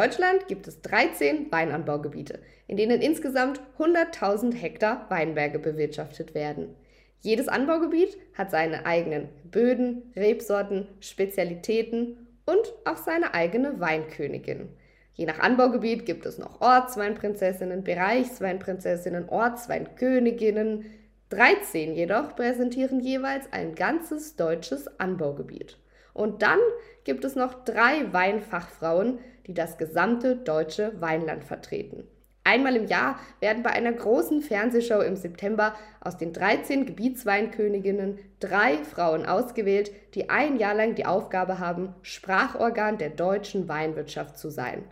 Deutschland gibt es 13 Weinanbaugebiete, in denen insgesamt 100.000 Hektar Weinberge bewirtschaftet werden. Jedes Anbaugebiet hat seine eigenen Böden, Rebsorten, Spezialitäten und auch seine eigene Weinkönigin. Je nach Anbaugebiet gibt es noch Ortsweinprinzessinnen, Bereichsweinprinzessinnen, Ortsweinköniginnen. 13 jedoch präsentieren jeweils ein ganzes deutsches Anbaugebiet. Und dann gibt es noch drei Weinfachfrauen, die das gesamte deutsche Weinland vertreten. Einmal im Jahr werden bei einer großen Fernsehshow im September aus den 13 Gebietsweinköniginnen drei Frauen ausgewählt, die ein Jahr lang die Aufgabe haben, Sprachorgan der deutschen Weinwirtschaft zu sein.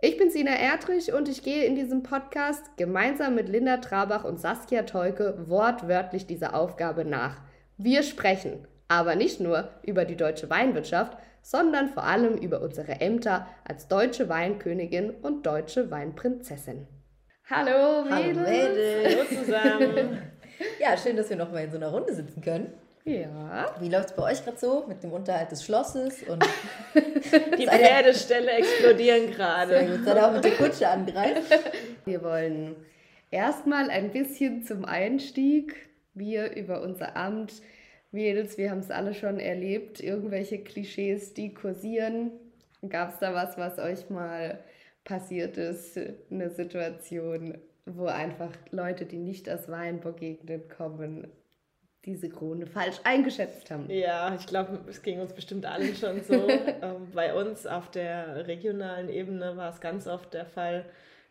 Ich bin Sina Erdrich und ich gehe in diesem Podcast gemeinsam mit Linda Trabach und Saskia Teuke wortwörtlich dieser Aufgabe nach. Wir sprechen, aber nicht nur über die deutsche Weinwirtschaft, sondern vor allem über unsere Ämter als deutsche Weinkönigin und deutsche Weinprinzessin. Hallo Mädels! Hallo Mädels! Hallo zusammen! ja, schön, dass wir noch mal in so einer Runde sitzen können. Ja. Wie läuft es bei euch gerade so mit dem Unterhalt des Schlosses? Und Die Pferdeställe explodieren gerade. Sehr gut, seid auch mit der Kutsche angreift? Wir wollen erstmal ein bisschen zum Einstieg, wir über unser Amt, Mädels, wir haben es alle schon erlebt, irgendwelche Klischees, die kursieren. Gab es da was, was euch mal passiert ist, eine Situation, wo einfach Leute, die nicht aus Weinburg-Gegenden kommen, diese Krone falsch eingeschätzt haben. Ja, ich glaube, es ging uns bestimmt allen schon so. ähm, bei uns auf der regionalen Ebene war es ganz oft der Fall,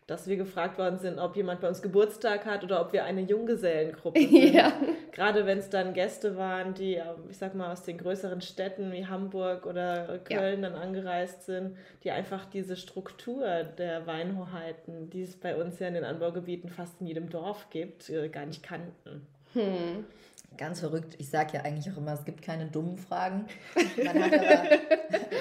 dass wir gefragt worden sind, ob jemand bei uns Geburtstag hat oder ob wir eine Junggesellengruppe sind. Ja. Gerade wenn es dann Gäste waren, die, ich sag mal, aus den größeren Städten wie Hamburg oder Köln ja. dann angereist sind, die einfach diese Struktur der Weinhoheiten, die es bei uns ja in den Anbaugebieten fast in jedem Dorf gibt, äh, gar nicht kannten. Hm. Ganz verrückt. Ich sage ja eigentlich auch immer, es gibt keine dummen Fragen. Man hat aber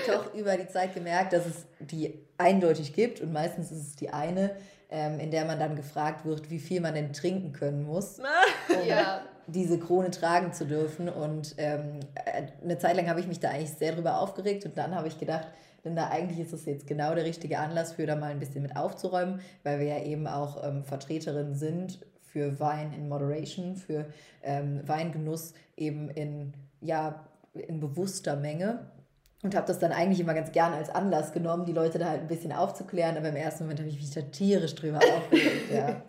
doch über die Zeit gemerkt, dass es die eindeutig gibt und meistens ist es die eine, ähm, in der man dann gefragt wird, wie viel man denn trinken können muss, um ja. diese Krone tragen zu dürfen. Und ähm, äh, eine Zeit lang habe ich mich da eigentlich sehr drüber aufgeregt und dann habe ich gedacht, denn da eigentlich ist es jetzt genau der richtige Anlass für da mal ein bisschen mit aufzuräumen, weil wir ja eben auch ähm, Vertreterinnen sind für Wein in Moderation, für ähm, Weingenuss eben in, ja, in bewusster Menge. Und habe das dann eigentlich immer ganz gerne als Anlass genommen, die Leute da halt ein bisschen aufzuklären. Aber im ersten Moment habe ich mich da tierisch drüber aufgeregt. Ja.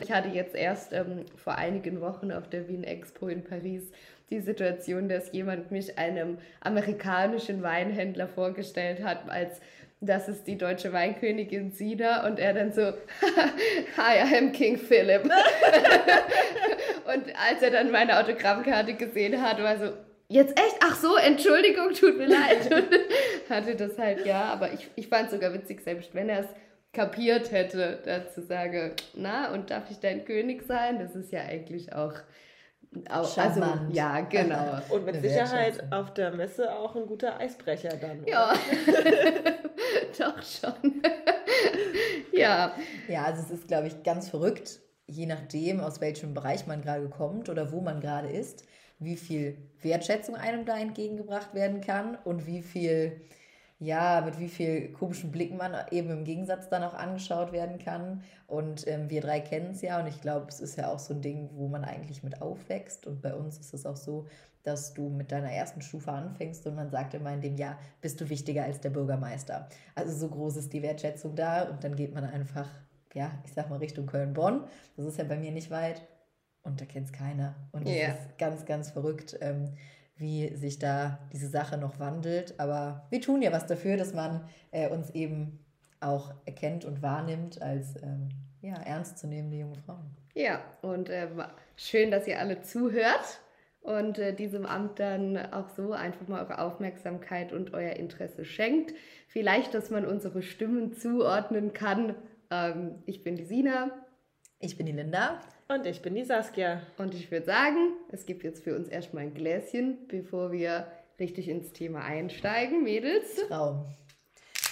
Ich hatte jetzt erst ähm, vor einigen Wochen auf der Wien Expo in Paris die Situation, dass jemand mich einem amerikanischen Weinhändler vorgestellt hat als das ist die deutsche Weinkönigin Sina und er dann so, hi, I'm King Philip. und als er dann meine Autogrammkarte gesehen hat, war so, jetzt echt? Ach so, Entschuldigung, tut mir leid. Hatte das halt, ja, aber ich, ich fand es sogar witzig, selbst wenn er es kapiert hätte, dazu sage, na, und darf ich dein König sein? Das ist ja eigentlich auch auch, also, ja, genau. Und mit Sicherheit auf der Messe auch ein guter Eisbrecher dann. Ja, doch schon. ja. Ja, also es ist, glaube ich, ganz verrückt, je nachdem, aus welchem Bereich man gerade kommt oder wo man gerade ist, wie viel Wertschätzung einem da entgegengebracht werden kann und wie viel ja, mit wie viel komischen Blicken man eben im Gegensatz dann auch angeschaut werden kann. Und ähm, wir drei kennen es ja und ich glaube, es ist ja auch so ein Ding, wo man eigentlich mit aufwächst. Und bei uns ist es auch so, dass du mit deiner ersten Stufe anfängst und man sagt immer in dem Jahr, bist du wichtiger als der Bürgermeister. Also so groß ist die Wertschätzung da und dann geht man einfach, ja, ich sag mal Richtung Köln-Bonn. Das ist ja bei mir nicht weit und da kennt es keiner. Und das yeah. ist ganz, ganz verrückt. Ähm, wie sich da diese Sache noch wandelt. Aber wir tun ja was dafür, dass man äh, uns eben auch erkennt und wahrnimmt als ähm, ja, ernstzunehmende junge Frauen. Ja, und äh, schön, dass ihr alle zuhört und äh, diesem Amt dann auch so einfach mal eure Aufmerksamkeit und euer Interesse schenkt. Vielleicht, dass man unsere Stimmen zuordnen kann. Ähm, ich bin die Sina. Ich bin die Linda. Und ich bin die Saskia. Und ich würde sagen, es gibt jetzt für uns erstmal ein Gläschen, bevor wir richtig ins Thema einsteigen, Mädels. Traum.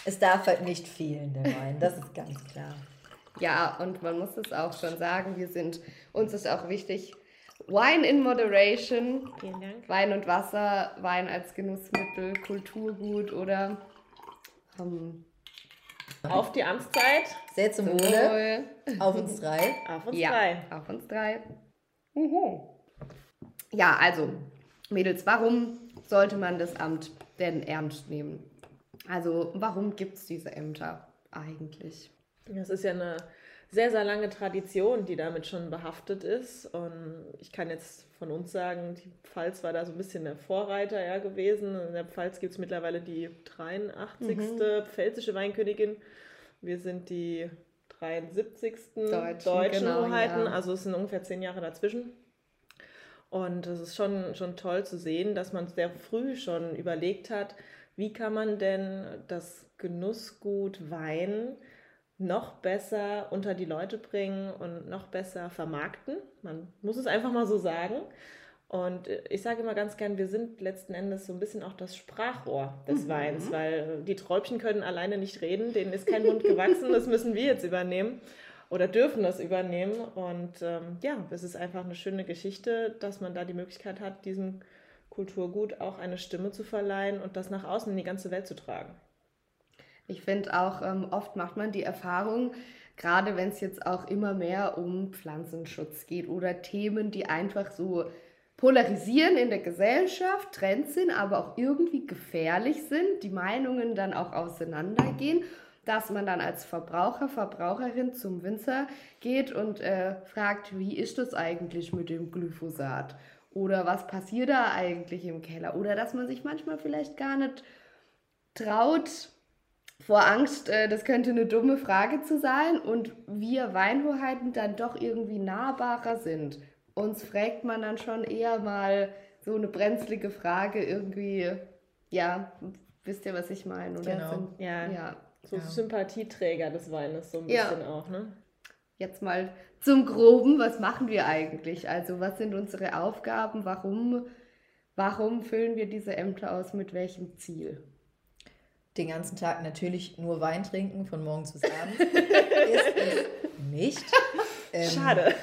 Es darf halt nicht fehlen, der Wein, das ist ganz klar. Ja, und man muss es auch schon sagen, wir sind, uns ist auch wichtig, Wine in Moderation. Vielen Dank. Wein und Wasser, Wein als Genussmittel, Kulturgut oder ähm, Auf die Amtszeit. Sehr zum Wohle. Auf uns drei. Auf uns ja, drei. Auf uns drei. Mhm. Ja, also, Mädels, warum sollte man das Amt denn ernst nehmen? Also, warum gibt es diese Ämter eigentlich? Das ist ja eine sehr, sehr lange Tradition, die damit schon behaftet ist. Und ich kann jetzt von uns sagen, die Pfalz war da so ein bisschen der Vorreiter ja, gewesen. In der Pfalz gibt es mittlerweile die 83. Mhm. pfälzische Weinkönigin. Wir sind die 73. Deutschen, Deutschen genau, Hoheiten. Ja. Also es sind ungefähr zehn Jahre dazwischen. Und es ist schon, schon toll zu sehen, dass man sehr früh schon überlegt hat, wie kann man denn das Genussgut Wein noch besser unter die Leute bringen und noch besser vermarkten. Man muss es einfach mal so sagen. Und ich sage immer ganz gern, wir sind letzten Endes so ein bisschen auch das Sprachrohr des mhm. Weins, weil die Träubchen können alleine nicht reden, denen ist kein Mund gewachsen, das müssen wir jetzt übernehmen oder dürfen das übernehmen. Und ähm, ja, es ist einfach eine schöne Geschichte, dass man da die Möglichkeit hat, diesem Kulturgut auch eine Stimme zu verleihen und das nach außen in die ganze Welt zu tragen. Ich finde auch, ähm, oft macht man die Erfahrung, gerade wenn es jetzt auch immer mehr um Pflanzenschutz geht oder Themen, die einfach so polarisieren in der Gesellschaft, Trends sind, aber auch irgendwie gefährlich sind, die Meinungen dann auch auseinandergehen, dass man dann als Verbraucher, Verbraucherin zum Winzer geht und äh, fragt, wie ist das eigentlich mit dem Glyphosat? Oder was passiert da eigentlich im Keller? Oder dass man sich manchmal vielleicht gar nicht traut, vor Angst, äh, das könnte eine dumme Frage zu sein und wir Weinhoheiten dann doch irgendwie nahbarer sind. Uns fragt man dann schon eher mal so eine brenzlige Frage irgendwie, ja, wisst ihr, was ich meine? Oder genau. Sind, ja. ja. So ja. Sympathieträger des Weines so ein bisschen ja. auch, ne? Jetzt mal zum Groben, was machen wir eigentlich? Also was sind unsere Aufgaben? Warum, warum füllen wir diese Ämter aus? Mit welchem Ziel? Den ganzen Tag natürlich nur Wein trinken, von morgens bis abends. ist es nicht. Ähm, Schade.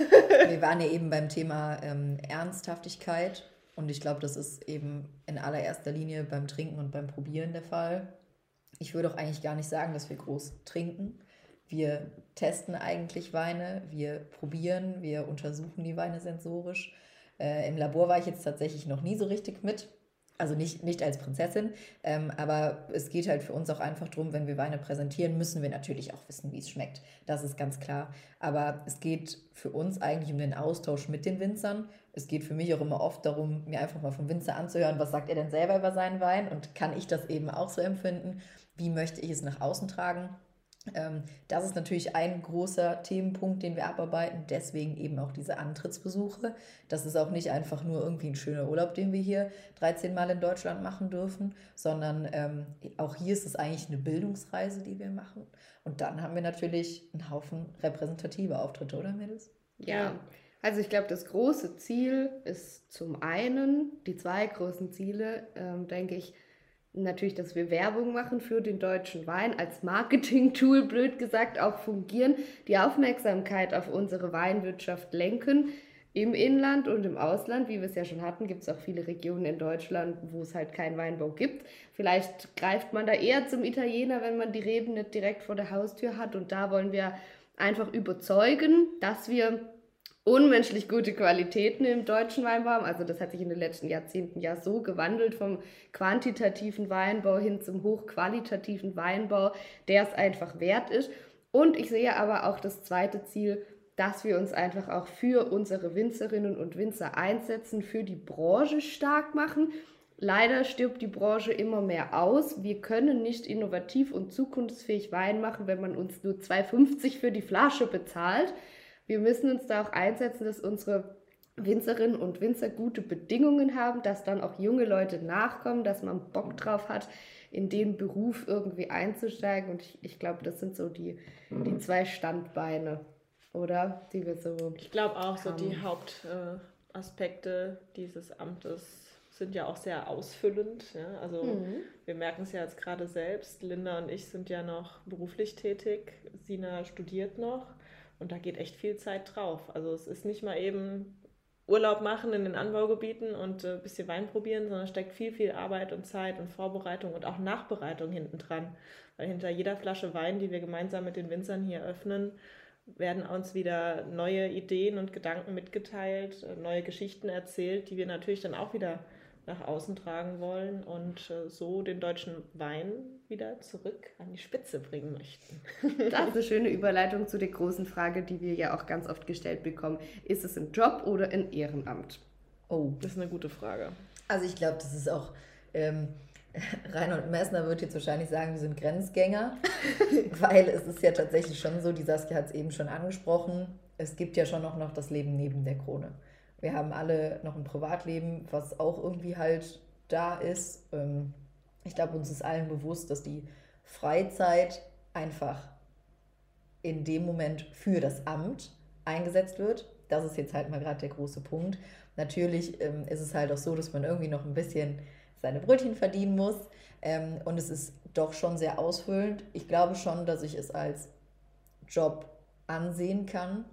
Wir waren ja eben beim Thema ähm, Ernsthaftigkeit und ich glaube, das ist eben in allererster Linie beim Trinken und beim Probieren der Fall. Ich würde auch eigentlich gar nicht sagen, dass wir groß trinken. Wir testen eigentlich Weine, wir probieren, wir untersuchen die Weine sensorisch. Äh, Im Labor war ich jetzt tatsächlich noch nie so richtig mit. Also nicht, nicht als Prinzessin, ähm, aber es geht halt für uns auch einfach darum, wenn wir Weine präsentieren, müssen wir natürlich auch wissen, wie es schmeckt. Das ist ganz klar. Aber es geht für uns eigentlich um den Austausch mit den Winzern. Es geht für mich auch immer oft darum, mir einfach mal vom Winzer anzuhören, was sagt er denn selber über seinen Wein und kann ich das eben auch so empfinden? Wie möchte ich es nach außen tragen? Ähm, das ist natürlich ein großer Themenpunkt, den wir abarbeiten. Deswegen eben auch diese Antrittsbesuche. Das ist auch nicht einfach nur irgendwie ein schöner Urlaub, den wir hier 13 Mal in Deutschland machen dürfen, sondern ähm, auch hier ist es eigentlich eine Bildungsreise, die wir machen. Und dann haben wir natürlich einen Haufen repräsentative Auftritte, oder Mädels? Ja. Also ich glaube, das große Ziel ist zum einen, die zwei großen Ziele, ähm, denke ich, natürlich, dass wir Werbung machen für den deutschen Wein, als Marketing-Tool, blöd gesagt, auch fungieren, die Aufmerksamkeit auf unsere Weinwirtschaft lenken. Im Inland und im Ausland, wie wir es ja schon hatten, gibt es auch viele Regionen in Deutschland, wo es halt keinen Weinbau gibt. Vielleicht greift man da eher zum Italiener, wenn man die Reben nicht direkt vor der Haustür hat. Und da wollen wir einfach überzeugen, dass wir unmenschlich gute Qualitäten im deutschen Weinbau. Also das hat sich in den letzten Jahrzehnten ja so gewandelt vom quantitativen Weinbau hin zum hochqualitativen Weinbau, der es einfach wert ist. Und ich sehe aber auch das zweite Ziel, dass wir uns einfach auch für unsere Winzerinnen und Winzer einsetzen, für die Branche stark machen. Leider stirbt die Branche immer mehr aus. Wir können nicht innovativ und zukunftsfähig Wein machen, wenn man uns nur 2,50 für die Flasche bezahlt. Wir müssen uns da auch einsetzen, dass unsere Winzerinnen und Winzer gute Bedingungen haben, dass dann auch junge Leute nachkommen, dass man Bock drauf hat, in den Beruf irgendwie einzusteigen. Und ich, ich glaube, das sind so die, die zwei Standbeine, oder? Die wir so. Ich glaube auch, haben. so die Hauptaspekte dieses Amtes sind ja auch sehr ausfüllend. Ja? Also mhm. wir merken es ja jetzt gerade selbst. Linda und ich sind ja noch beruflich tätig. Sina studiert noch. Und da geht echt viel Zeit drauf. Also es ist nicht mal eben Urlaub machen in den Anbaugebieten und ein äh, bisschen Wein probieren, sondern steckt viel, viel Arbeit und Zeit und Vorbereitung und auch Nachbereitung hinten dran. Weil hinter jeder Flasche Wein, die wir gemeinsam mit den Winzern hier öffnen, werden uns wieder neue Ideen und Gedanken mitgeteilt, äh, neue Geschichten erzählt, die wir natürlich dann auch wieder nach außen tragen wollen und äh, so den deutschen Wein wieder zurück an die Spitze bringen möchten. Das ist eine schöne Überleitung zu der großen Frage, die wir ja auch ganz oft gestellt bekommen. Ist es ein Job oder ein Ehrenamt? Oh, das ist eine gute Frage. Also ich glaube, das ist auch... Ähm, Reinhold Messner wird jetzt wahrscheinlich sagen, wir sind Grenzgänger, weil es ist ja tatsächlich schon so, die Saskia hat es eben schon angesprochen, es gibt ja schon noch, noch das Leben neben der Krone. Wir haben alle noch ein Privatleben, was auch irgendwie halt da ist. Ähm, ich glaube, uns ist allen bewusst, dass die Freizeit einfach in dem Moment für das Amt eingesetzt wird. Das ist jetzt halt mal gerade der große Punkt. Natürlich ähm, ist es halt auch so, dass man irgendwie noch ein bisschen seine Brötchen verdienen muss. Ähm, und es ist doch schon sehr ausfüllend. Ich glaube schon, dass ich es als Job ansehen kann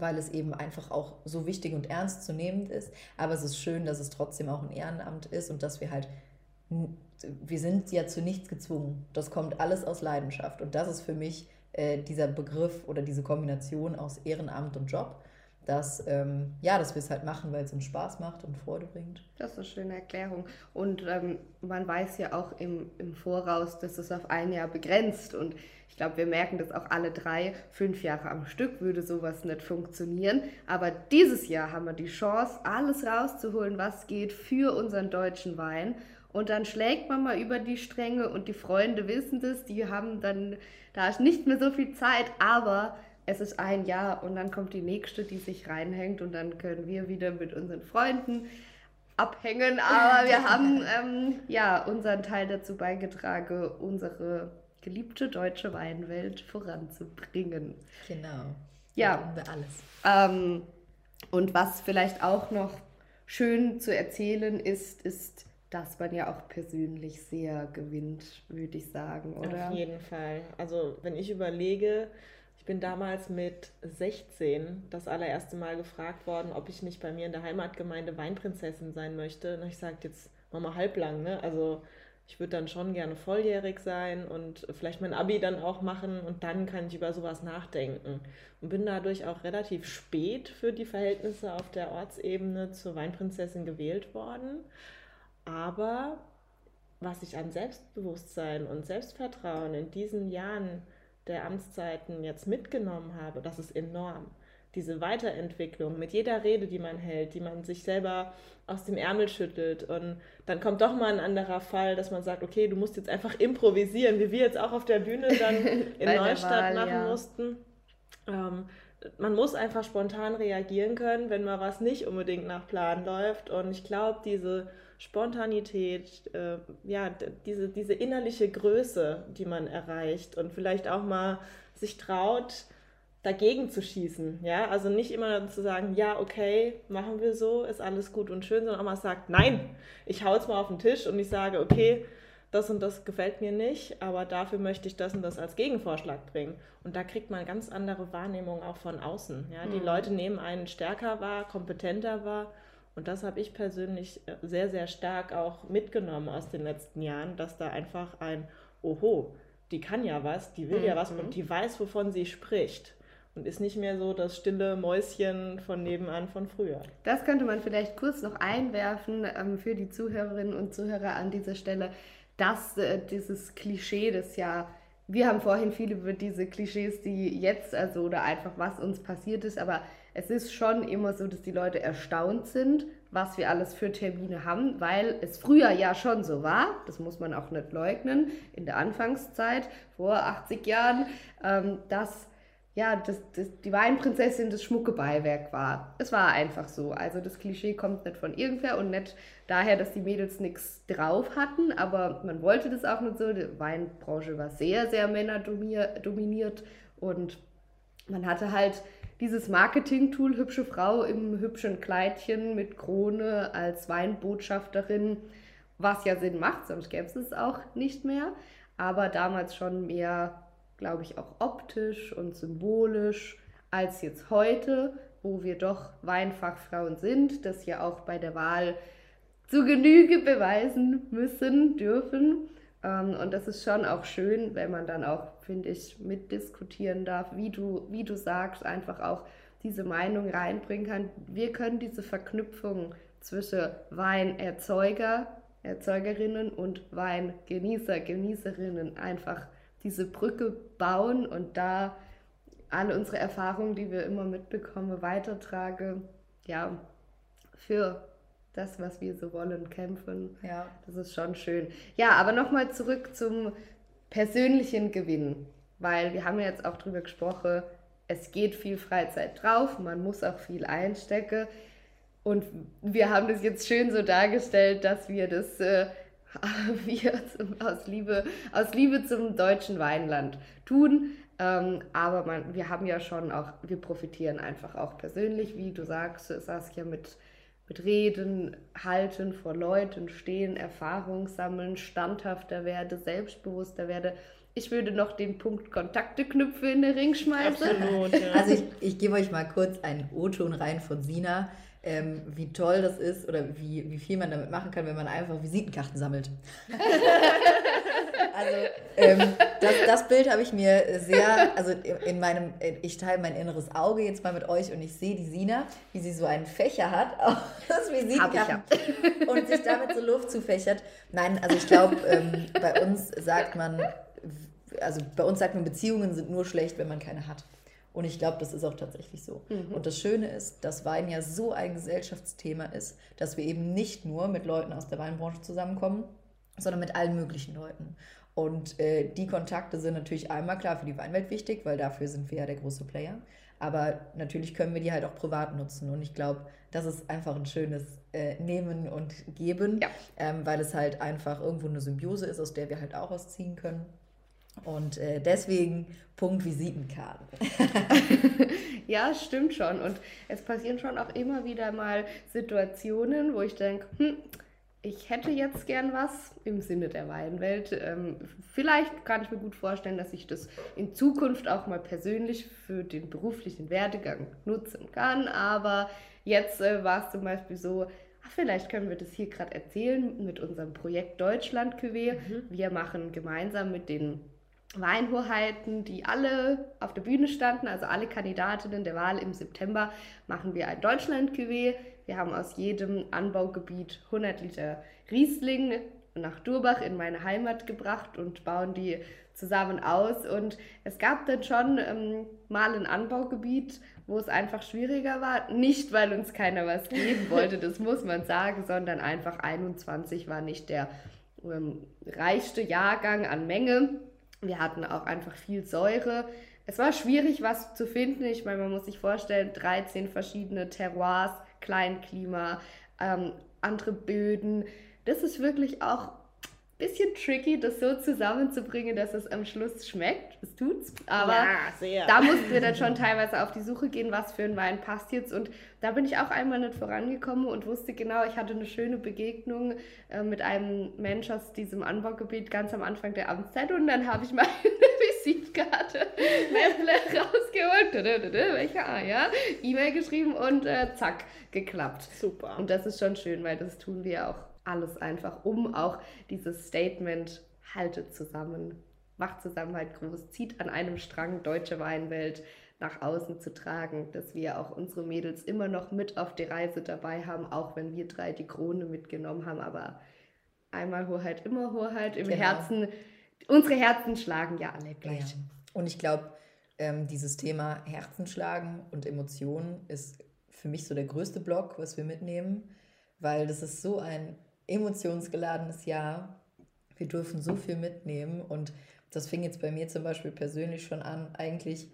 weil es eben einfach auch so wichtig und ernst zu nehmen ist. Aber es ist schön, dass es trotzdem auch ein Ehrenamt ist und dass wir halt, wir sind ja zu nichts gezwungen. Das kommt alles aus Leidenschaft. Und das ist für mich äh, dieser Begriff oder diese Kombination aus Ehrenamt und Job dass, ähm, ja, dass wir es halt machen, weil es uns Spaß macht und Freude bringt. Das ist eine schöne Erklärung. Und ähm, man weiß ja auch im, im Voraus, dass es auf ein Jahr begrenzt. Und ich glaube, wir merken das auch alle drei. Fünf Jahre am Stück würde sowas nicht funktionieren. Aber dieses Jahr haben wir die Chance, alles rauszuholen, was geht für unseren deutschen Wein. Und dann schlägt man mal über die Stränge und die Freunde wissen das, die haben dann, da ist nicht mehr so viel Zeit, aber es ist ein Jahr und dann kommt die nächste, die sich reinhängt und dann können wir wieder mit unseren Freunden abhängen. Aber wir haben ähm, ja unseren Teil dazu beigetragen, unsere geliebte deutsche Weinwelt voranzubringen. Genau. Ja. Wir alles. Ähm, und was vielleicht auch noch schön zu erzählen ist, ist, dass man ja auch persönlich sehr gewinnt, würde ich sagen, oder? Auf jeden Fall. Also wenn ich überlege, bin damals mit 16 das allererste Mal gefragt worden, ob ich nicht bei mir in der Heimatgemeinde Weinprinzessin sein möchte. Und ich sagte jetzt mach mal halblang, ne? Also ich würde dann schon gerne volljährig sein und vielleicht mein Abi dann auch machen und dann kann ich über sowas nachdenken. Und bin dadurch auch relativ spät für die Verhältnisse auf der Ortsebene zur Weinprinzessin gewählt worden. Aber was ich an Selbstbewusstsein und Selbstvertrauen in diesen Jahren der Amtszeiten jetzt mitgenommen habe, das ist enorm. Diese Weiterentwicklung mit jeder Rede, die man hält, die man sich selber aus dem Ärmel schüttelt. Und dann kommt doch mal ein anderer Fall, dass man sagt, okay, du musst jetzt einfach improvisieren, wie wir jetzt auch auf der Bühne dann in Neustadt Wahl, machen ja. mussten. Ähm, man muss einfach spontan reagieren können, wenn mal was nicht unbedingt nach Plan läuft. Und ich glaube, diese Spontanität, äh, ja, diese, diese innerliche Größe, die man erreicht und vielleicht auch mal sich traut, dagegen zu schießen. Ja, also nicht immer zu sagen, ja, okay, machen wir so, ist alles gut und schön, sondern auch mal sagt, nein, ich hau jetzt mal auf den Tisch und ich sage, okay, das und das gefällt mir nicht, aber dafür möchte ich das und das als Gegenvorschlag bringen. Und da kriegt man ganz andere Wahrnehmung auch von außen. Ja? Die mhm. Leute nehmen einen stärker wahr, kompetenter wahr und das habe ich persönlich äh, sehr, sehr stark auch mitgenommen aus den letzten Jahren, dass da einfach ein Oho, die kann ja was, die will mhm. ja was und die weiß, wovon sie spricht. Und ist nicht mehr so das stille Mäuschen von nebenan von früher. Das könnte man vielleicht kurz noch einwerfen ähm, für die Zuhörerinnen und Zuhörer an dieser Stelle, dass äh, dieses Klischee, das ja wir haben vorhin viel über diese Klischees, die jetzt, also oder einfach was uns passiert ist, aber es ist schon immer so, dass die Leute erstaunt sind, was wir alles für Termine haben, weil es früher ja schon so war, das muss man auch nicht leugnen, in der Anfangszeit, vor 80 Jahren, ähm, dass ja, das, das, die Weinprinzessin das schmucke Beiwerk war. Es war einfach so. Also das Klischee kommt nicht von irgendwer und nicht daher, dass die Mädels nichts drauf hatten, aber man wollte das auch nicht so. Die Weinbranche war sehr, sehr männerdominiert und man hatte halt dieses Marketing-Tool hübsche Frau im hübschen Kleidchen mit Krone als Weinbotschafterin, was ja Sinn macht, sonst gäbe es es auch nicht mehr. Aber damals schon mehr, glaube ich, auch optisch und symbolisch als jetzt heute, wo wir doch Weinfachfrauen sind, das ja auch bei der Wahl zu Genüge beweisen müssen, dürfen. Ähm, und das ist schon auch schön, wenn man dann auch, finde ich, mitdiskutieren darf, wie du, wie du sagst, einfach auch diese Meinung reinbringen kann. Wir können diese Verknüpfung zwischen Weinerzeuger, Erzeugerinnen und Weingenießer, Genießerinnen einfach diese Brücke bauen und da alle unsere Erfahrungen, die wir immer mitbekommen, weitertrage, ja, für das, was wir so wollen, kämpfen. Ja. Das ist schon schön. Ja, aber nochmal zurück zum persönlichen Gewinn, weil wir haben ja jetzt auch drüber gesprochen, es geht viel Freizeit drauf, man muss auch viel einstecken. Und wir haben das jetzt schön so dargestellt, dass wir das äh, wir zum, aus, Liebe, aus Liebe zum deutschen Weinland tun. Ähm, aber man, wir haben ja schon auch, wir profitieren einfach auch persönlich, wie du sagst, Saskia, mit, mit Reden, Halten vor Leuten, Stehen, Erfahrung sammeln, standhafter werde, selbstbewusster werde. Ich würde noch den Punkt Kontakte knüpfen in den Ring schmeißen. Absolut, ja. Also ich, ich gebe euch mal kurz einen O-Ton rein von Sina ähm, wie toll das ist oder wie, wie viel man damit machen kann, wenn man einfach Visitenkarten sammelt. also ähm, das, das Bild habe ich mir sehr, also in meinem, ich teile mein inneres Auge jetzt mal mit euch und ich sehe die Sina, wie sie so einen Fächer hat aus Visitenkarten ja. und sich damit so Luft zufächert. Nein, also ich glaube, ähm, bei uns sagt man, also bei uns sagt man, Beziehungen sind nur schlecht, wenn man keine hat. Und ich glaube, das ist auch tatsächlich so. Mhm. Und das Schöne ist, dass Wein ja so ein Gesellschaftsthema ist, dass wir eben nicht nur mit Leuten aus der Weinbranche zusammenkommen, sondern mit allen möglichen Leuten. Und äh, die Kontakte sind natürlich einmal klar für die Weinwelt wichtig, weil dafür sind wir ja der große Player. Aber natürlich können wir die halt auch privat nutzen. Und ich glaube, das ist einfach ein schönes äh, Nehmen und Geben, ja. ähm, weil es halt einfach irgendwo eine Symbiose ist, aus der wir halt auch ausziehen können. Und äh, deswegen Punkt Visitenkarten. ja, stimmt schon. Und es passieren schon auch immer wieder mal Situationen, wo ich denke, hm, ich hätte jetzt gern was im Sinne der Weinwelt. Ähm, vielleicht kann ich mir gut vorstellen, dass ich das in Zukunft auch mal persönlich für den beruflichen Werdegang nutzen kann. Aber jetzt äh, war es zum Beispiel so, ach, vielleicht können wir das hier gerade erzählen mit unserem Projekt Deutschland QW. Mhm. Wir machen gemeinsam mit den Weinhoheiten, die alle auf der Bühne standen, also alle Kandidatinnen der Wahl im September, machen wir ein Deutschland-Cuvée. Wir haben aus jedem Anbaugebiet 100 Liter Riesling nach Durbach in meine Heimat gebracht und bauen die zusammen aus. Und es gab dann schon ähm, mal ein Anbaugebiet, wo es einfach schwieriger war. Nicht, weil uns keiner was geben wollte, das muss man sagen, sondern einfach 21 war nicht der ähm, reichste Jahrgang an Menge. Wir hatten auch einfach viel Säure. Es war schwierig, was zu finden. Ich meine, man muss sich vorstellen, 13 verschiedene Terroirs, Kleinklima, ähm, andere Böden. Das ist wirklich auch bisschen tricky, das so zusammenzubringen, dass es am Schluss schmeckt. Es tut's. Aber ja, da mussten wir dann schon teilweise auf die Suche gehen, was für ein Wein passt jetzt. Und da bin ich auch einmal nicht vorangekommen und wusste genau, ich hatte eine schöne Begegnung äh, mit einem Mensch aus diesem Anbaugebiet ganz am Anfang der Amtszeit. Und dann habe ich meine Visitkarte rausgeholt, welche A, ja, E-Mail geschrieben und äh, zack, geklappt. Super. Und das ist schon schön, weil das tun wir auch alles einfach, um auch dieses Statement haltet zusammen, macht Zusammenhalt groß, zieht an einem Strang deutsche Weinwelt nach außen zu tragen, dass wir auch unsere Mädels immer noch mit auf die Reise dabei haben, auch wenn wir drei die Krone mitgenommen haben, aber einmal Hoheit, immer Hoheit im genau. Herzen. Unsere Herzen schlagen ja alle gleich. Ja. Und ich glaube, ähm, dieses Thema Herzenschlagen und Emotionen ist für mich so der größte Block, was wir mitnehmen, weil das ist so ein emotionsgeladenes Jahr. Wir dürfen so viel mitnehmen und das fing jetzt bei mir zum Beispiel persönlich schon an, eigentlich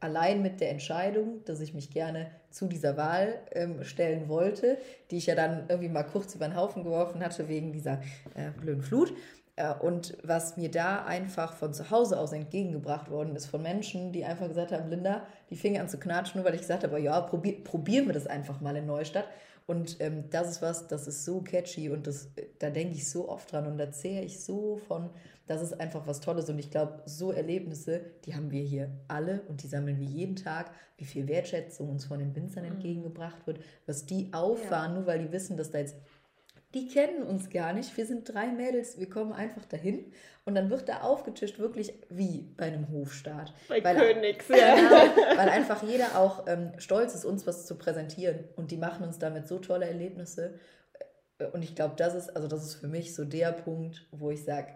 allein mit der Entscheidung, dass ich mich gerne zu dieser Wahl ähm, stellen wollte, die ich ja dann irgendwie mal kurz über den Haufen geworfen hatte wegen dieser äh, blöden Flut. Äh, und was mir da einfach von zu Hause aus entgegengebracht worden ist von Menschen, die einfach gesagt haben, Linda, die fing an zu knatschen, nur weil ich gesagt habe, ja, probier, probieren wir das einfach mal in Neustadt. Und ähm, das ist was, das ist so catchy und das, da denke ich so oft dran und da zähle ich so von, das ist einfach was Tolles. Und ich glaube, so Erlebnisse, die haben wir hier alle und die sammeln wir jeden Tag. Wie viel Wertschätzung uns von den Winzern mhm. entgegengebracht wird, was die auffahren, ja. nur weil die wissen, dass da jetzt die kennen uns gar nicht. Wir sind drei Mädels, wir kommen einfach dahin und dann wird da aufgetischt, wirklich wie bei einem Hofstaat. Bei weil, Königs, ja. Genau, weil einfach jeder auch ähm, stolz ist, uns was zu präsentieren und die machen uns damit so tolle Erlebnisse. Und ich glaube, das ist, also das ist für mich so der Punkt, wo ich sage,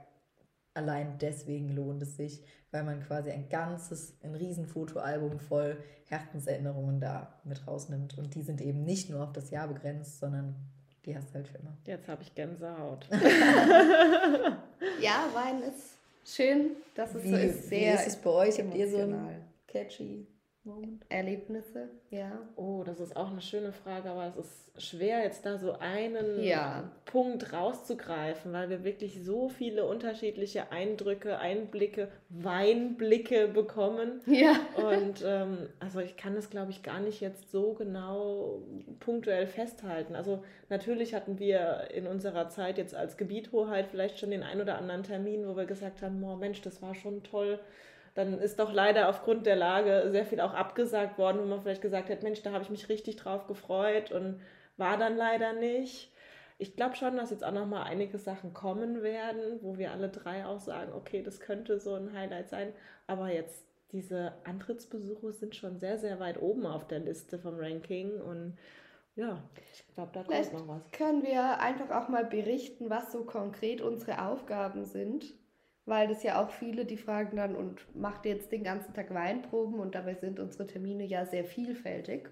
allein deswegen lohnt es sich, weil man quasi ein ganzes, ein riesen Fotoalbum voll Herzenserinnerungen da mit rausnimmt. Und die sind eben nicht nur auf das Jahr begrenzt, sondern die hast du halt für immer. Jetzt habe ich Gänsehaut. ja, Wein ist schön, dass es wie, so ist. Sehr wie ist es bei euch? Habt ihr so ein catchy Moment? Erlebnisse, ja. Oh, das ist auch eine schöne Frage, aber es ist schwer, jetzt da so einen ja. Punkt rauszugreifen, weil wir wirklich so viele unterschiedliche Eindrücke, Einblicke, Weinblicke bekommen. Ja. Und ähm, also ich kann das, glaube ich, gar nicht jetzt so genau punktuell festhalten. Also natürlich hatten wir in unserer Zeit jetzt als Gebiethoheit vielleicht schon den ein oder anderen Termin, wo wir gesagt haben, oh Mensch, das war schon toll dann ist doch leider aufgrund der Lage sehr viel auch abgesagt worden, wo man vielleicht gesagt hat, Mensch, da habe ich mich richtig drauf gefreut und war dann leider nicht. Ich glaube schon, dass jetzt auch noch mal einige Sachen kommen werden, wo wir alle drei auch sagen, okay, das könnte so ein Highlight sein. Aber jetzt diese Antrittsbesuche sind schon sehr, sehr weit oben auf der Liste vom Ranking und ja, ich glaube, da kommt noch was. Können wir einfach auch mal berichten, was so konkret unsere Aufgaben sind? Weil das ja auch viele, die fragen dann, und macht ihr jetzt den ganzen Tag Weinproben? Und dabei sind unsere Termine ja sehr vielfältig.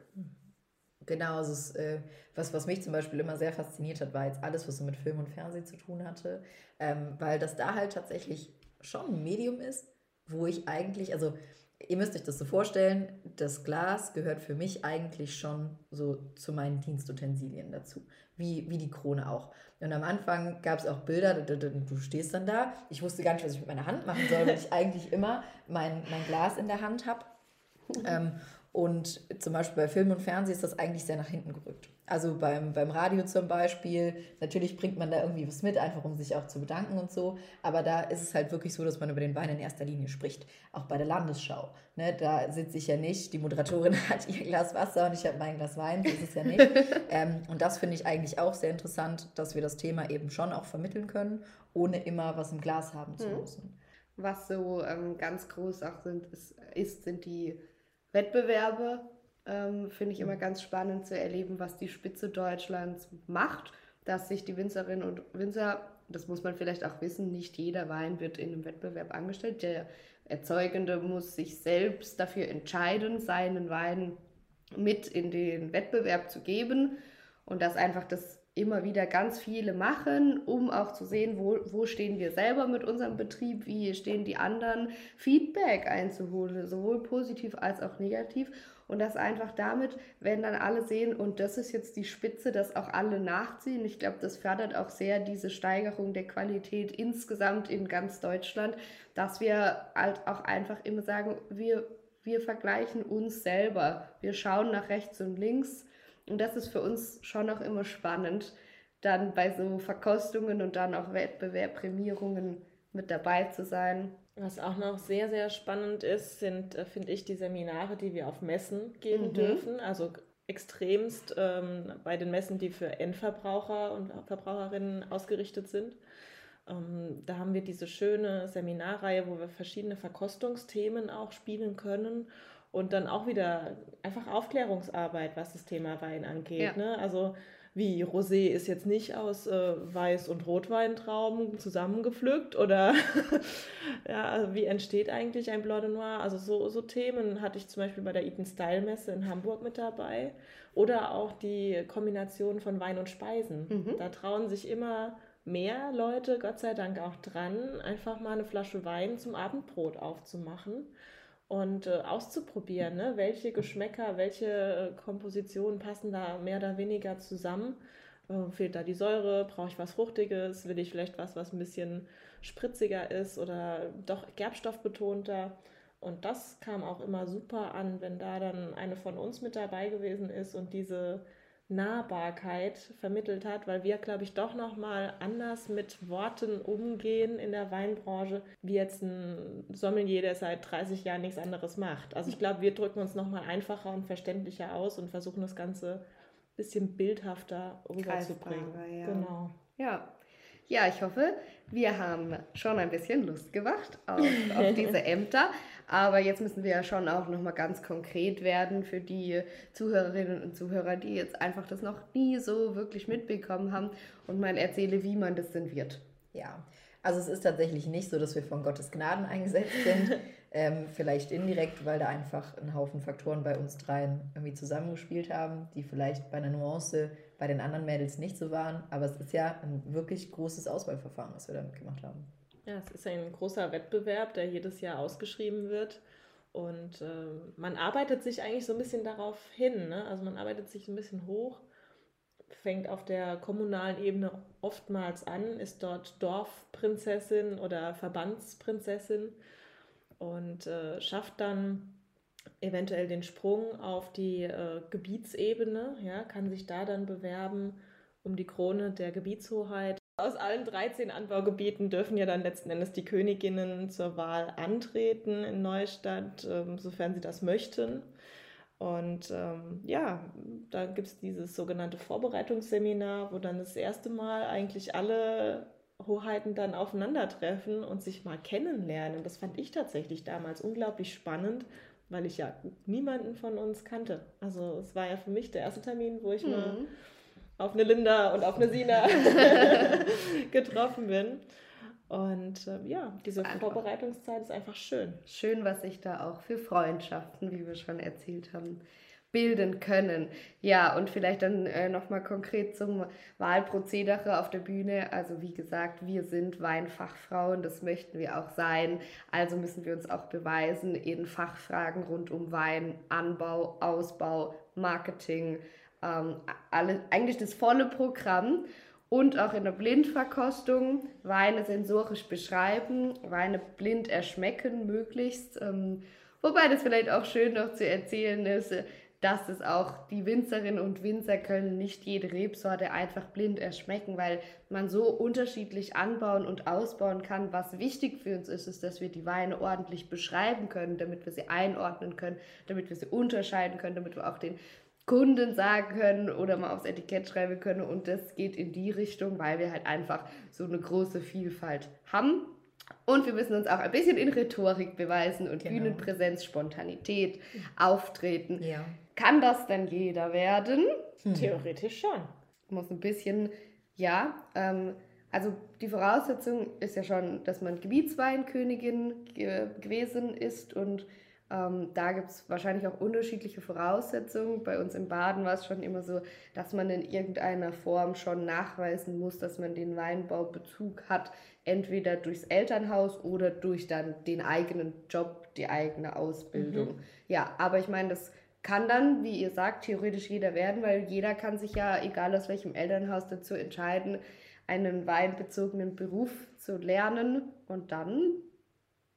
Genau, also es, äh, was, was mich zum Beispiel immer sehr fasziniert hat, war jetzt alles, was so mit Film und Fernsehen zu tun hatte, ähm, weil das da halt tatsächlich schon ein Medium ist, wo ich eigentlich, also ihr müsst euch das so vorstellen, das Glas gehört für mich eigentlich schon so zu meinen Dienstutensilien dazu, wie, wie die Krone auch. Und am Anfang gab es auch Bilder, du stehst dann da. Ich wusste gar nicht, was ich mit meiner Hand machen soll, weil ich eigentlich immer mein, mein Glas in der Hand habe. Ähm, und zum Beispiel bei Film und Fernsehen ist das eigentlich sehr nach hinten gerückt. Also beim, beim Radio zum Beispiel, natürlich bringt man da irgendwie was mit, einfach um sich auch zu bedanken und so. Aber da ist es halt wirklich so, dass man über den Wein in erster Linie spricht. Auch bei der Landesschau. Ne, da sitze ich ja nicht, die Moderatorin hat ihr Glas Wasser und ich habe mein Glas Wein, das ist es ja nicht. ähm, und das finde ich eigentlich auch sehr interessant, dass wir das Thema eben schon auch vermitteln können, ohne immer was im Glas haben zu mhm. müssen. Was so ähm, ganz groß auch sind, ist, ist sind die Wettbewerbe ähm, finde ich immer ganz spannend zu erleben, was die Spitze Deutschlands macht, dass sich die Winzerinnen und Winzer, das muss man vielleicht auch wissen, nicht jeder Wein wird in einem Wettbewerb angestellt. Der Erzeugende muss sich selbst dafür entscheiden, seinen Wein mit in den Wettbewerb zu geben und dass einfach das immer wieder ganz viele machen, um auch zu sehen, wo, wo stehen wir selber mit unserem Betrieb, wie stehen die anderen, Feedback einzuholen, sowohl positiv als auch negativ. Und das einfach damit, wenn dann alle sehen, und das ist jetzt die Spitze, dass auch alle nachziehen. Ich glaube, das fördert auch sehr diese Steigerung der Qualität insgesamt in ganz Deutschland, dass wir halt auch einfach immer sagen, wir, wir vergleichen uns selber. Wir schauen nach rechts und links und das ist für uns schon auch immer spannend, dann bei so Verkostungen und dann auch Wettbewerbprämierungen mit dabei zu sein. Was auch noch sehr, sehr spannend ist, sind, äh, finde ich, die Seminare, die wir auf Messen geben mhm. dürfen. Also extremst ähm, bei den Messen, die für Endverbraucher und Verbraucherinnen ausgerichtet sind. Ähm, da haben wir diese schöne Seminarreihe, wo wir verschiedene Verkostungsthemen auch spielen können und dann auch wieder einfach Aufklärungsarbeit, was das Thema Wein angeht. Ja. Ne? Also wie Rosé ist jetzt nicht aus äh, Weiß- und Rotweintrauben zusammengepflückt oder ja, also wie entsteht eigentlich ein Blanc de Noir? Also so, so Themen hatte ich zum Beispiel bei der Eaton Style Messe in Hamburg mit dabei oder auch die Kombination von Wein und Speisen. Mhm. Da trauen sich immer mehr Leute, Gott sei Dank auch dran, einfach mal eine Flasche Wein zum Abendbrot aufzumachen und äh, auszuprobieren, ne? welche Geschmäcker, welche äh, Kompositionen passen da mehr oder weniger zusammen. Äh, fehlt da die Säure? Brauche ich was Fruchtiges? Will ich vielleicht was, was ein bisschen spritziger ist oder doch gerbstoffbetonter? Und das kam auch immer super an, wenn da dann eine von uns mit dabei gewesen ist und diese Nahbarkeit vermittelt hat, weil wir, glaube ich, doch noch mal anders mit Worten umgehen in der Weinbranche, wie jetzt ein Sommelier, der seit 30 Jahren nichts anderes macht. Also ich glaube, wir drücken uns noch mal einfacher und verständlicher aus und versuchen das Ganze ein bisschen bildhafter rüberzubringen. Ja. Genau. Ja. Ja, ich hoffe, wir haben schon ein bisschen Lust gemacht auf, auf diese Ämter. Aber jetzt müssen wir ja schon auch nochmal ganz konkret werden für die Zuhörerinnen und Zuhörer, die jetzt einfach das noch nie so wirklich mitbekommen haben und mal erzähle, wie man das denn wird. Ja, also es ist tatsächlich nicht so, dass wir von Gottes Gnaden eingesetzt sind. ähm, vielleicht indirekt, weil da einfach ein Haufen Faktoren bei uns dreien irgendwie zusammengespielt haben, die vielleicht bei einer Nuance bei den anderen Mädels nicht so waren. Aber es ist ja ein wirklich großes Auswahlverfahren, was wir damit gemacht haben. Ja, es ist ein großer Wettbewerb, der jedes Jahr ausgeschrieben wird. Und äh, man arbeitet sich eigentlich so ein bisschen darauf hin. Ne? Also man arbeitet sich ein bisschen hoch, fängt auf der kommunalen Ebene oftmals an, ist dort Dorfprinzessin oder Verbandsprinzessin und äh, schafft dann eventuell den Sprung auf die äh, Gebietsebene, ja, kann sich da dann bewerben um die Krone der Gebietshoheit. Aus allen 13 Anbaugebieten dürfen ja dann letzten Endes die Königinnen zur Wahl antreten in Neustadt, ähm, sofern sie das möchten. Und ähm, ja, da gibt es dieses sogenannte Vorbereitungsseminar, wo dann das erste Mal eigentlich alle Hoheiten dann aufeinandertreffen und sich mal kennenlernen. Das fand ich tatsächlich damals unglaublich spannend, weil ich ja niemanden von uns kannte. Also es war ja für mich der erste Termin, wo ich mhm. mal auf eine Linda und auf eine Sina getroffen bin. Und äh, ja, diese einfach. Vorbereitungszeit ist einfach schön. Schön, was sich da auch für Freundschaften, wie wir schon erzählt haben, bilden können. Ja, und vielleicht dann äh, nochmal konkret zum Wahlprozedere auf der Bühne. Also wie gesagt, wir sind Weinfachfrauen, das möchten wir auch sein. Also müssen wir uns auch beweisen in Fachfragen rund um Wein, Anbau, Ausbau, Marketing, ähm, alle, eigentlich das volle Programm und auch in der Blindverkostung Weine sensorisch beschreiben, Weine blind erschmecken möglichst. Ähm, wobei das vielleicht auch schön noch zu erzählen ist, dass es auch die Winzerinnen und Winzer können nicht jede Rebsorte einfach blind erschmecken, weil man so unterschiedlich anbauen und ausbauen kann. Was wichtig für uns ist, ist, dass wir die Weine ordentlich beschreiben können, damit wir sie einordnen können, damit wir sie unterscheiden können, damit wir auch den Kunden sagen können oder mal aufs Etikett schreiben können. Und das geht in die Richtung, weil wir halt einfach so eine große Vielfalt haben. Und wir müssen uns auch ein bisschen in Rhetorik beweisen und genau. Bühnenpräsenz, Spontanität, Auftreten. Ja. Kann das denn jeder werden? Hm. Theoretisch schon. Muss ein bisschen, ja. Ähm, also die Voraussetzung ist ja schon, dass man Gebietsweinkönigin ge gewesen ist und ähm, da gibt es wahrscheinlich auch unterschiedliche Voraussetzungen. Bei uns in Baden war es schon immer so, dass man in irgendeiner Form schon nachweisen muss, dass man den Weinbaubezug hat, entweder durchs Elternhaus oder durch dann den eigenen Job, die eigene Ausbildung. Mhm. Ja, aber ich meine, das kann dann, wie ihr sagt, theoretisch jeder werden, weil jeder kann sich ja, egal aus welchem Elternhaus, dazu entscheiden, einen weinbezogenen Beruf zu lernen und dann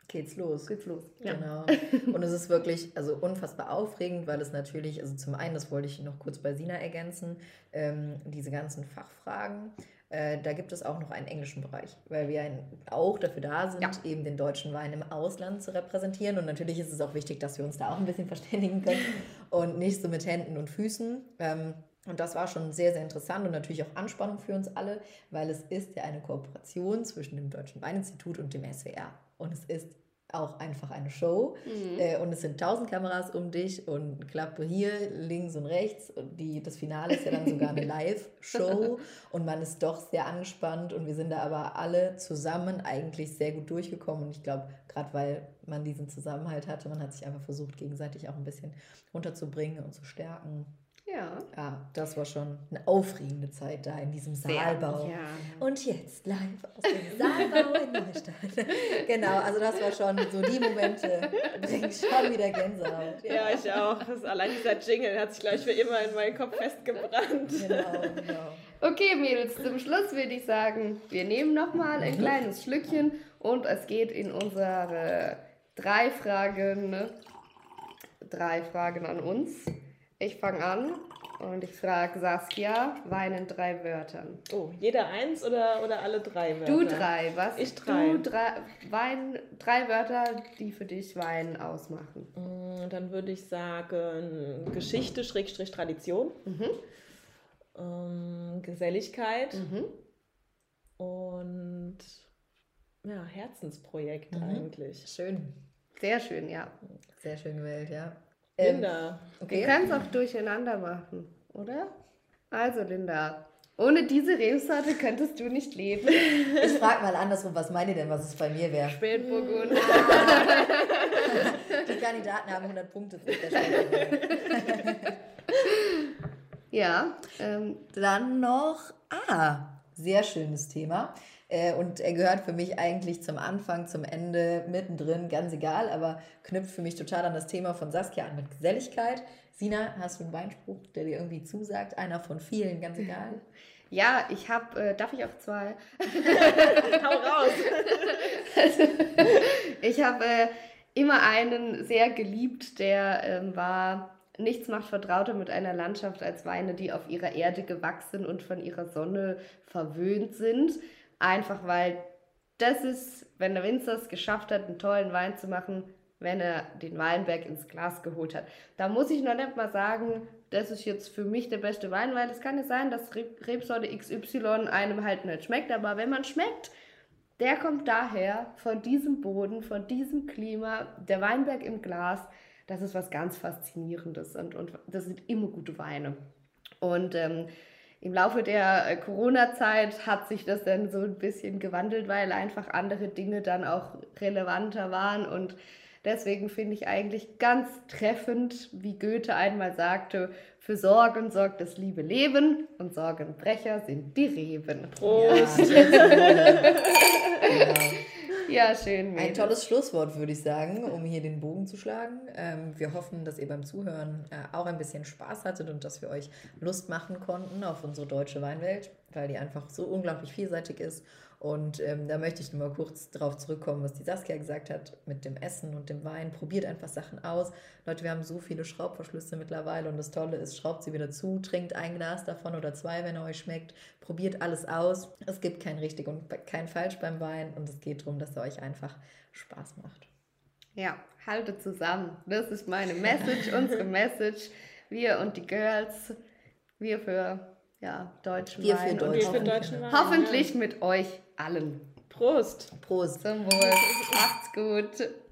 geht's los. Geht's los. Ja. Genau. Und es ist wirklich also unfassbar aufregend, weil es natürlich, also zum einen, das wollte ich noch kurz bei Sina ergänzen, ähm, diese ganzen Fachfragen. Äh, da gibt es auch noch einen englischen Bereich, weil wir ein, auch dafür da sind, ja. eben den deutschen Wein im Ausland zu repräsentieren. Und natürlich ist es auch wichtig, dass wir uns da auch ein bisschen verständigen können und nicht so mit Händen und Füßen. Ähm, und das war schon sehr, sehr interessant und natürlich auch Anspannung für uns alle, weil es ist ja eine Kooperation zwischen dem Deutschen Weininstitut und dem SWR. Und es ist auch einfach eine Show. Mhm. Äh, und es sind tausend Kameras um dich und Klappe hier, links und rechts. Und die, das Finale ist ja dann sogar eine Live-Show. und man ist doch sehr angespannt. Und wir sind da aber alle zusammen eigentlich sehr gut durchgekommen. Und ich glaube, gerade weil man diesen Zusammenhalt hatte, man hat sich einfach versucht, gegenseitig auch ein bisschen runterzubringen und zu stärken. Ja. Ja, das war schon eine aufregende Zeit da in diesem Saalbau. Sehr, ja. Und jetzt live aus dem Saalbau in Neustadt. genau, also das war schon so die Momente, bringt schon wieder Gänsehaut. Ja, ja ich auch. Das, allein dieser Jingle hat sich gleich für immer in meinen Kopf festgebrannt. Genau, genau. Okay, Mädels, zum Schluss würde ich sagen, wir nehmen nochmal ein kleines Schlückchen und es geht in unsere drei Fragen, ne? drei Fragen an uns. Ich fange an. Und ich frage Saskia, Wein in drei Wörtern. Oh, jeder eins oder, oder alle drei Wörter? Du drei, was? Ich drei. Du drei, Wein, drei Wörter, die für dich Wein ausmachen. Mm, Dann würde ich sagen Geschichte, Schrägstrich Tradition, Mhm. ähm, Geselligkeit Mhm. und ja, Herzensprojekt Mhm. eigentlich. Schön. Sehr schön, ja. Sehr schön gewählt, ja. Ähm, Linda, okay. können es auch durcheinander machen, oder? Also, Linda, ohne diese Rebsorte könntest du nicht leben. Ich frage mal andersrum, was meint ihr denn, was es bei mir wäre? Spätburgund. Die Kandidaten haben 100 Punkte für. Ja, ähm, Dann noch, ah, sehr schönes Thema. Äh, Und er gehört für mich eigentlich zum Anfang, zum Ende, mittendrin, ganz egal, aber knüpft für mich total an das Thema von Saskia an mit Geselligkeit. Sina, hast du einen Weinspruch, der dir irgendwie zusagt? Einer von vielen, ganz egal. ja, ich habe, äh, darf ich auch zwei? hau raus! Ich habe äh, immer einen sehr geliebt, der ähm, war, nichts macht vertrauter mit einer Landschaft als Weine, die auf ihrer Erde gewachsen und von ihrer Sonne verwöhnt sind. Einfach weil das ist, wenn der Winzer es geschafft hat, einen tollen Wein zu machen, wenn er den Weinberg ins Glas geholt hat. Da muss ich noch nicht mal sagen, das ist jetzt für mich der beste Wein, weil es kann ja sein, dass Re- Rebsorte XY einem halt nicht schmeckt, aber wenn man schmeckt, der kommt daher, von diesem Boden, von diesem Klima, der Weinberg im Glas, das ist was ganz Faszinierendes und, und das sind immer gute Weine. Und ähm, im Laufe der äh, Corona-Zeit hat sich das dann so ein bisschen gewandelt, weil einfach andere Dinge dann auch relevanter waren und deswegen finde ich eigentlich ganz treffend, wie Goethe einmal sagte, für Sorgen sorgt das liebe Leben und Sorgenbrecher sind die Reben. Prost! Ja, genau. Ja, schön. Ein Mädels. tolles Schlusswort, würde ich sagen, um hier den Bogen zu schlagen. Ähm, wir hoffen, dass ihr beim Zuhören äh, auch ein bisschen Spaß hattet und dass wir euch Lust machen konnten auf unsere deutsche Weinwelt, weil die einfach so unglaublich vielseitig ist. Und ähm, da möchte ich nur mal kurz darauf zurückkommen, was die Saskia gesagt hat mit dem Essen und dem Wein. Probiert einfach Sachen aus. Leute, wir haben so viele Schraubverschlüsse mittlerweile und das Tolle ist, schraubt sie wieder zu, trinkt ein Glas davon oder zwei, wenn er euch schmeckt. Probiert alles aus. Es gibt kein richtig und kein falsch beim Wein und es geht darum, dass er euch einfach Spaß macht. Ja, haltet zusammen. Das ist meine Message, unsere Message. Wir und die Girls. Wir für ja, deutschen Wir für Wein und Wir für deutschen Wein. hoffentlich mit euch allen. Prost! Prost! Zum Wohl. Macht's gut.